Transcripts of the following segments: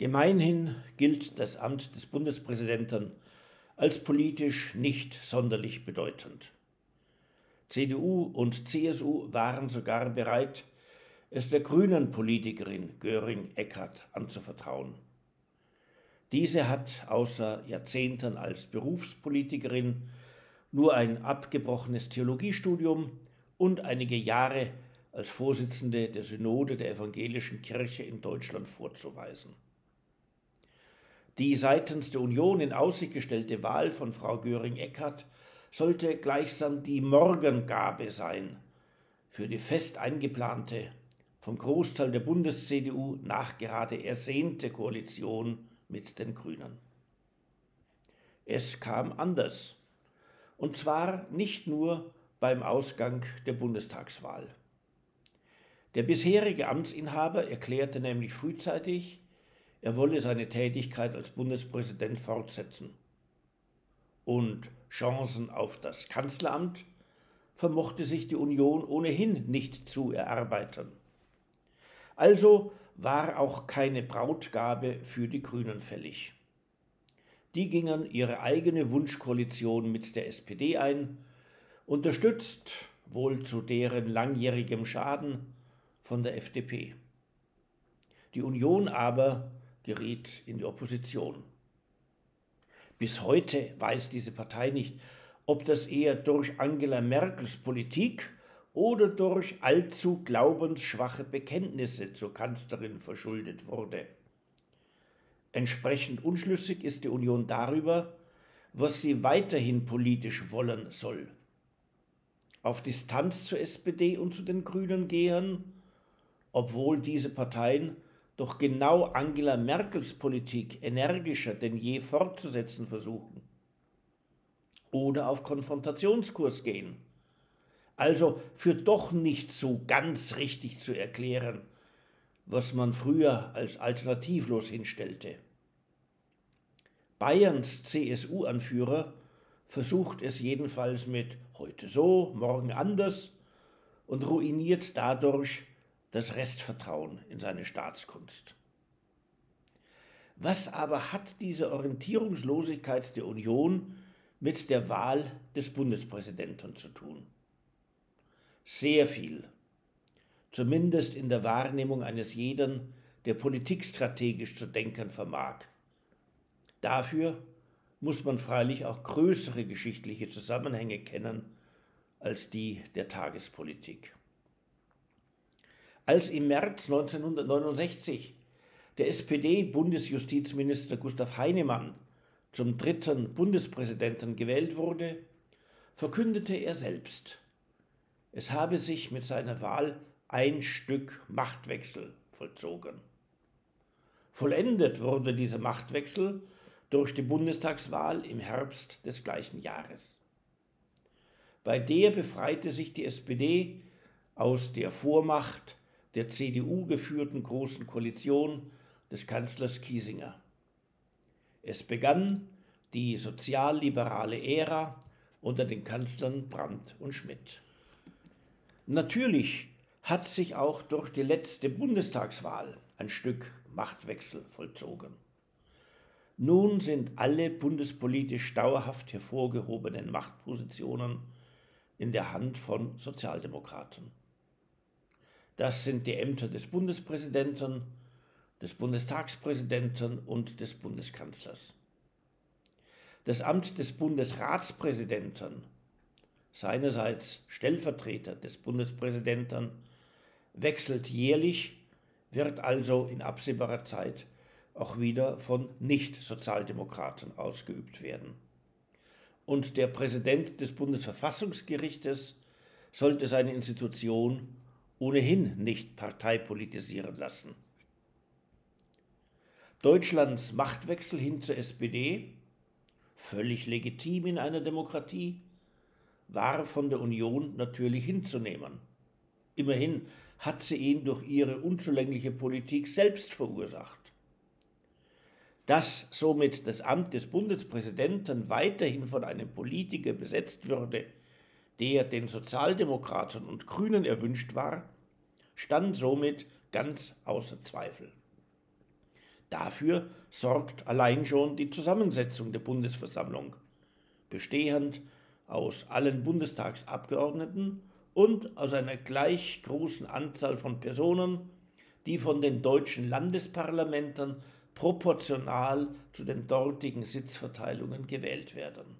Gemeinhin gilt das Amt des Bundespräsidenten als politisch nicht sonderlich bedeutend. CDU und CSU waren sogar bereit, es der grünen Politikerin Göring Eckert anzuvertrauen. Diese hat außer Jahrzehnten als Berufspolitikerin nur ein abgebrochenes Theologiestudium und einige Jahre als Vorsitzende der Synode der Evangelischen Kirche in Deutschland vorzuweisen. Die seitens der Union in Aussicht gestellte Wahl von Frau Göring-Eckardt sollte gleichsam die Morgengabe sein für die fest eingeplante, vom Großteil der Bundes-CDU nachgerade ersehnte Koalition mit den Grünen. Es kam anders, und zwar nicht nur beim Ausgang der Bundestagswahl. Der bisherige Amtsinhaber erklärte nämlich frühzeitig, er wolle seine Tätigkeit als Bundespräsident fortsetzen. Und Chancen auf das Kanzleramt vermochte sich die Union ohnehin nicht zu erarbeiten. Also war auch keine Brautgabe für die Grünen fällig. Die gingen ihre eigene Wunschkoalition mit der SPD ein, unterstützt, wohl zu deren langjährigem Schaden, von der FDP. Die Union aber geriet in die Opposition. Bis heute weiß diese Partei nicht, ob das eher durch Angela Merkels Politik oder durch allzu glaubensschwache Bekenntnisse zur Kanzlerin verschuldet wurde. Entsprechend unschlüssig ist die Union darüber, was sie weiterhin politisch wollen soll. Auf Distanz zur SPD und zu den Grünen gehen, obwohl diese Parteien doch genau Angela Merkels Politik energischer denn je fortzusetzen versuchen. Oder auf Konfrontationskurs gehen. Also für doch nicht so ganz richtig zu erklären, was man früher als alternativlos hinstellte. Bayerns CSU-Anführer versucht es jedenfalls mit heute so, morgen anders und ruiniert dadurch das Restvertrauen in seine Staatskunst. Was aber hat diese Orientierungslosigkeit der Union mit der Wahl des Bundespräsidenten zu tun? Sehr viel, zumindest in der Wahrnehmung eines jeden, der politikstrategisch zu denken vermag. Dafür muss man freilich auch größere geschichtliche Zusammenhänge kennen als die der Tagespolitik. Als im März 1969 der SPD-Bundesjustizminister Gustav Heinemann zum dritten Bundespräsidenten gewählt wurde, verkündete er selbst, es habe sich mit seiner Wahl ein Stück Machtwechsel vollzogen. Vollendet wurde dieser Machtwechsel durch die Bundestagswahl im Herbst des gleichen Jahres. Bei der befreite sich die SPD aus der Vormacht der CDU geführten Großen Koalition des Kanzlers Kiesinger. Es begann die sozialliberale Ära unter den Kanzlern Brandt und Schmidt. Natürlich hat sich auch durch die letzte Bundestagswahl ein Stück Machtwechsel vollzogen. Nun sind alle bundespolitisch dauerhaft hervorgehobenen Machtpositionen in der Hand von Sozialdemokraten. Das sind die Ämter des Bundespräsidenten, des Bundestagspräsidenten und des Bundeskanzlers. Das Amt des Bundesratspräsidenten, seinerseits Stellvertreter des Bundespräsidenten, wechselt jährlich, wird also in absehbarer Zeit auch wieder von Nicht-Sozialdemokraten ausgeübt werden. Und der Präsident des Bundesverfassungsgerichtes sollte seine Institution ohnehin nicht parteipolitisieren lassen. Deutschlands Machtwechsel hin zur SPD, völlig legitim in einer Demokratie, war von der Union natürlich hinzunehmen. Immerhin hat sie ihn durch ihre unzulängliche Politik selbst verursacht. Dass somit das Amt des Bundespräsidenten weiterhin von einem Politiker besetzt würde, der den Sozialdemokraten und Grünen erwünscht war, stand somit ganz außer Zweifel. Dafür sorgt allein schon die Zusammensetzung der Bundesversammlung, bestehend aus allen Bundestagsabgeordneten und aus einer gleich großen Anzahl von Personen, die von den deutschen Landesparlamenten proportional zu den dortigen Sitzverteilungen gewählt werden.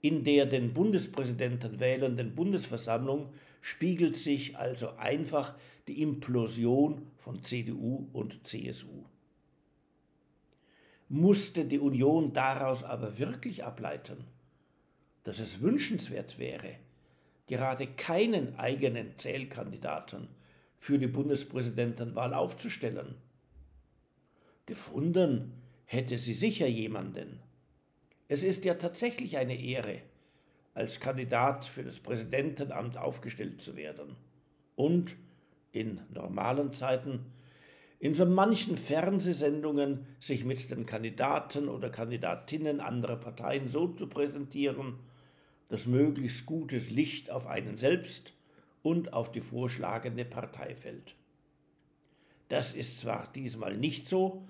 In der den Bundespräsidenten wählenden Bundesversammlung spiegelt sich also einfach die Implosion von CDU und CSU. Musste die Union daraus aber wirklich ableiten, dass es wünschenswert wäre, gerade keinen eigenen Zählkandidaten für die Bundespräsidentenwahl aufzustellen? Gefunden hätte sie sicher jemanden. Es ist ja tatsächlich eine Ehre, als Kandidat für das Präsidentenamt aufgestellt zu werden. Und in normalen Zeiten in so manchen Fernsehsendungen sich mit den Kandidaten oder Kandidatinnen anderer Parteien so zu präsentieren, dass möglichst gutes Licht auf einen selbst und auf die vorschlagende Partei fällt. Das ist zwar diesmal nicht so,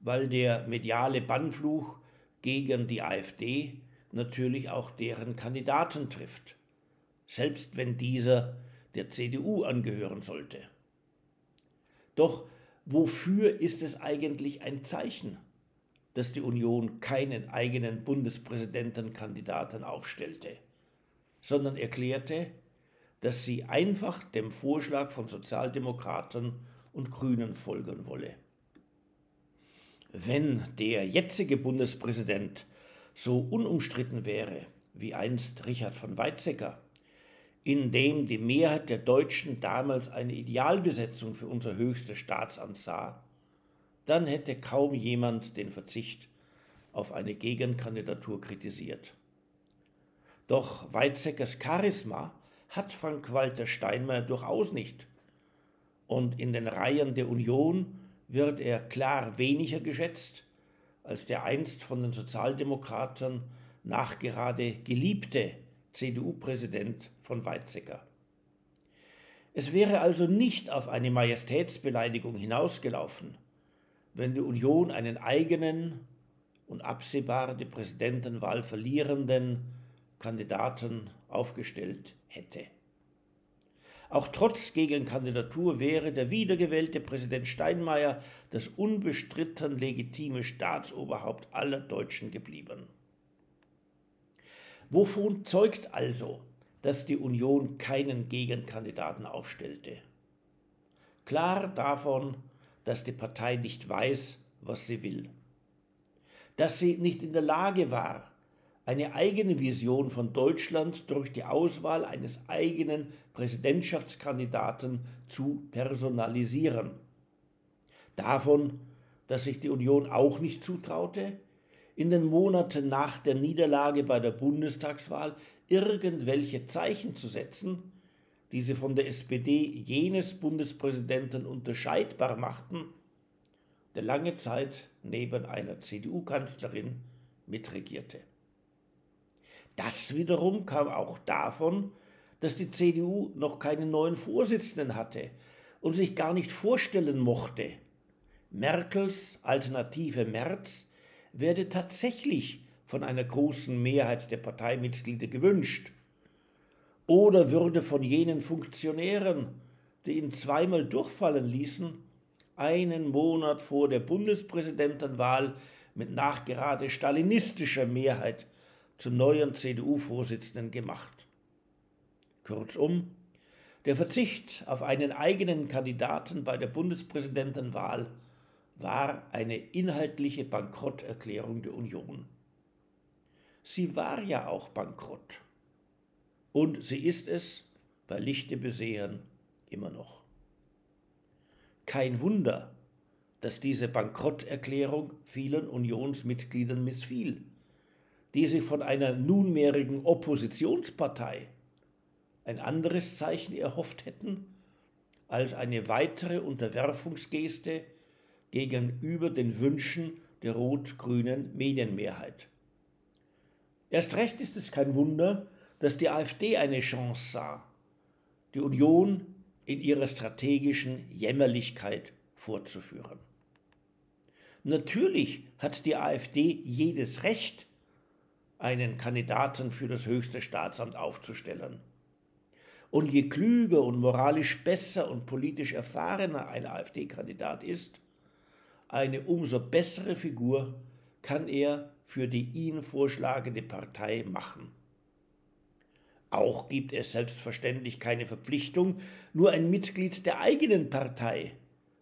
weil der mediale Bannfluch gegen die AfD natürlich auch deren Kandidaten trifft, selbst wenn dieser der CDU angehören sollte. Doch wofür ist es eigentlich ein Zeichen, dass die Union keinen eigenen Bundespräsidentenkandidaten aufstellte, sondern erklärte, dass sie einfach dem Vorschlag von Sozialdemokraten und Grünen folgen wolle. Wenn der jetzige Bundespräsident so unumstritten wäre wie einst Richard von Weizsäcker, in dem die Mehrheit der Deutschen damals eine Idealbesetzung für unser höchstes Staatsamt sah, dann hätte kaum jemand den Verzicht auf eine Gegenkandidatur kritisiert. Doch Weizsäckers Charisma hat Frank-Walter Steinmeier durchaus nicht. Und in den Reihen der Union wird er klar weniger geschätzt als der einst von den Sozialdemokraten nachgerade geliebte CDU-Präsident von Weizsäcker. Es wäre also nicht auf eine Majestätsbeleidigung hinausgelaufen, wenn die Union einen eigenen und absehbar die Präsidentenwahl verlierenden Kandidaten aufgestellt hätte. Auch trotz Gegenkandidatur wäre der wiedergewählte Präsident Steinmeier das unbestritten legitime Staatsoberhaupt aller Deutschen geblieben. Wovon zeugt also, dass die Union keinen Gegenkandidaten aufstellte? Klar davon, dass die Partei nicht weiß, was sie will. Dass sie nicht in der Lage war, eine eigene Vision von Deutschland durch die Auswahl eines eigenen Präsidentschaftskandidaten zu personalisieren. Davon, dass sich die Union auch nicht zutraute, in den Monaten nach der Niederlage bei der Bundestagswahl irgendwelche Zeichen zu setzen, die sie von der SPD jenes Bundespräsidenten unterscheidbar machten, der lange Zeit neben einer CDU-Kanzlerin mitregierte. Das wiederum kam auch davon, dass die CDU noch keinen neuen Vorsitzenden hatte und sich gar nicht vorstellen mochte. Merkels Alternative Merz werde tatsächlich von einer großen Mehrheit der Parteimitglieder gewünscht. Oder würde von jenen Funktionären, die ihn zweimal durchfallen ließen, einen Monat vor der Bundespräsidentenwahl mit nachgerade stalinistischer Mehrheit zum neuen CDU-Vorsitzenden gemacht. Kurzum, der Verzicht auf einen eigenen Kandidaten bei der Bundespräsidentenwahl war eine inhaltliche Bankrotterklärung der Union. Sie war ja auch bankrott. Und sie ist es bei Lichte besehen immer noch. Kein Wunder, dass diese Bankrotterklärung vielen Unionsmitgliedern missfiel die sich von einer nunmehrigen Oppositionspartei ein anderes Zeichen erhofft hätten als eine weitere Unterwerfungsgeste gegenüber den Wünschen der rot-grünen Medienmehrheit. Erst recht ist es kein Wunder, dass die AfD eine Chance sah, die Union in ihrer strategischen Jämmerlichkeit fortzuführen. Natürlich hat die AfD jedes Recht, einen Kandidaten für das höchste Staatsamt aufzustellen. Und je klüger und moralisch besser und politisch erfahrener ein AfD-Kandidat ist, eine umso bessere Figur kann er für die ihn vorschlagende Partei machen. Auch gibt es selbstverständlich keine Verpflichtung, nur ein Mitglied der eigenen Partei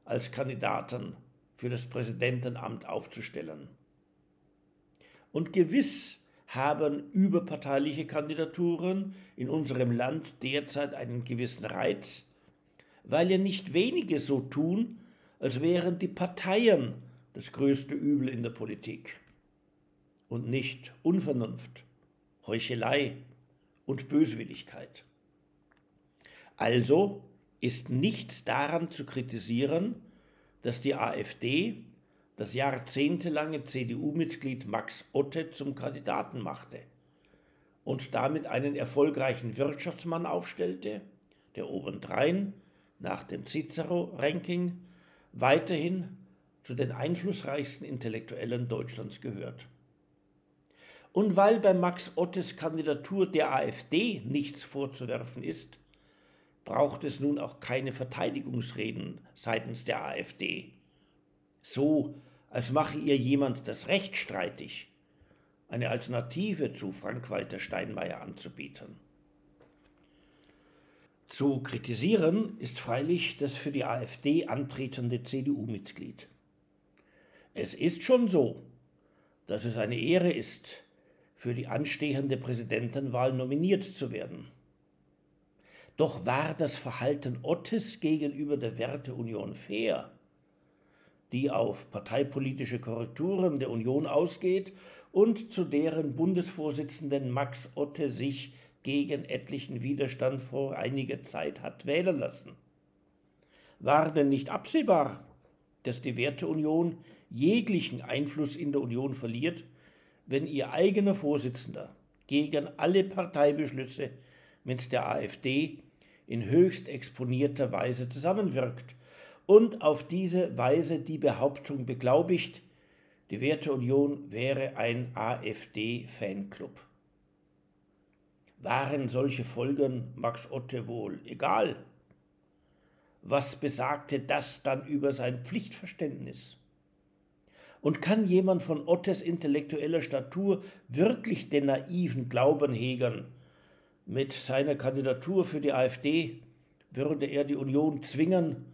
als Kandidaten für das Präsidentenamt aufzustellen. Und gewiss haben überparteiliche Kandidaturen in unserem Land derzeit einen gewissen Reiz, weil ja nicht wenige so tun, als wären die Parteien das größte Übel in der Politik und nicht Unvernunft, Heuchelei und Böswilligkeit. Also ist nichts daran zu kritisieren, dass die AfD das jahrzehntelange CDU-Mitglied Max Otte zum Kandidaten machte und damit einen erfolgreichen Wirtschaftsmann aufstellte, der obendrein nach dem Cicero-Ranking weiterhin zu den einflussreichsten Intellektuellen Deutschlands gehört. Und weil bei Max Ottes Kandidatur der AfD nichts vorzuwerfen ist, braucht es nun auch keine Verteidigungsreden seitens der AfD. So, als mache ihr jemand das Recht streitig, eine Alternative zu Frank-Walter Steinmeier anzubieten. Zu kritisieren ist freilich das für die AfD antretende CDU-Mitglied. Es ist schon so, dass es eine Ehre ist, für die anstehende Präsidentenwahl nominiert zu werden. Doch war das Verhalten Ottes gegenüber der Werteunion fair, die auf parteipolitische Korrekturen der Union ausgeht und zu deren Bundesvorsitzenden Max Otte sich gegen etlichen Widerstand vor einiger Zeit hat wählen lassen. War denn nicht absehbar, dass die Werteunion jeglichen Einfluss in der Union verliert, wenn ihr eigener Vorsitzender gegen alle Parteibeschlüsse mit der AfD in höchst exponierter Weise zusammenwirkt und auf diese Weise die Behauptung beglaubigt, die Werteunion wäre ein AfD-Fanclub. Waren solche Folgen Max Otte wohl egal? Was besagte das dann über sein Pflichtverständnis? Und kann jemand von Ottes intellektueller Statur wirklich den naiven Glauben hegern, mit seiner Kandidatur für die AfD würde er die Union zwingen,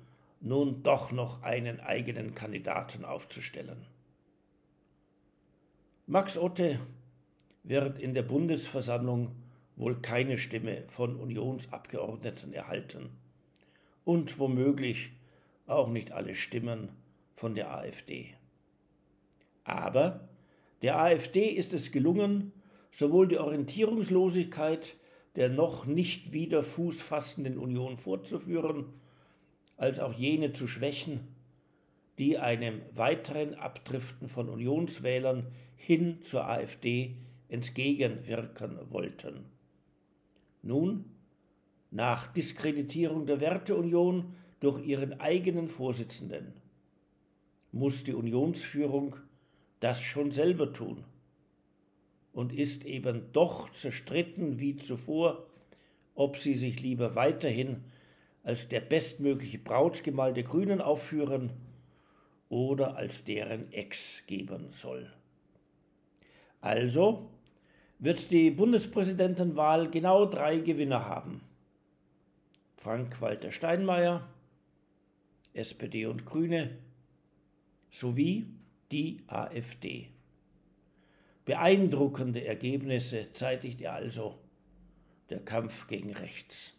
nun doch noch einen eigenen Kandidaten aufzustellen. Max Otte wird in der Bundesversammlung wohl keine Stimme von Unionsabgeordneten erhalten und womöglich auch nicht alle Stimmen von der AfD. Aber der AfD ist es gelungen, sowohl die Orientierungslosigkeit der noch nicht wieder Fuß fassenden Union fortzuführen, als auch jene zu schwächen, die einem weiteren Abdriften von Unionswählern hin zur AfD entgegenwirken wollten. Nun, nach Diskreditierung der Werteunion durch ihren eigenen Vorsitzenden, muss die Unionsführung das schon selber tun und ist eben doch zerstritten wie zuvor, ob sie sich lieber weiterhin als der bestmögliche Brautgemahl der Grünen aufführen oder als deren Ex geben soll. Also wird die Bundespräsidentenwahl genau drei Gewinner haben. Frank-Walter Steinmeier, SPD und Grüne sowie die AfD. Beeindruckende Ergebnisse zeitigt ihr also der Kampf gegen rechts.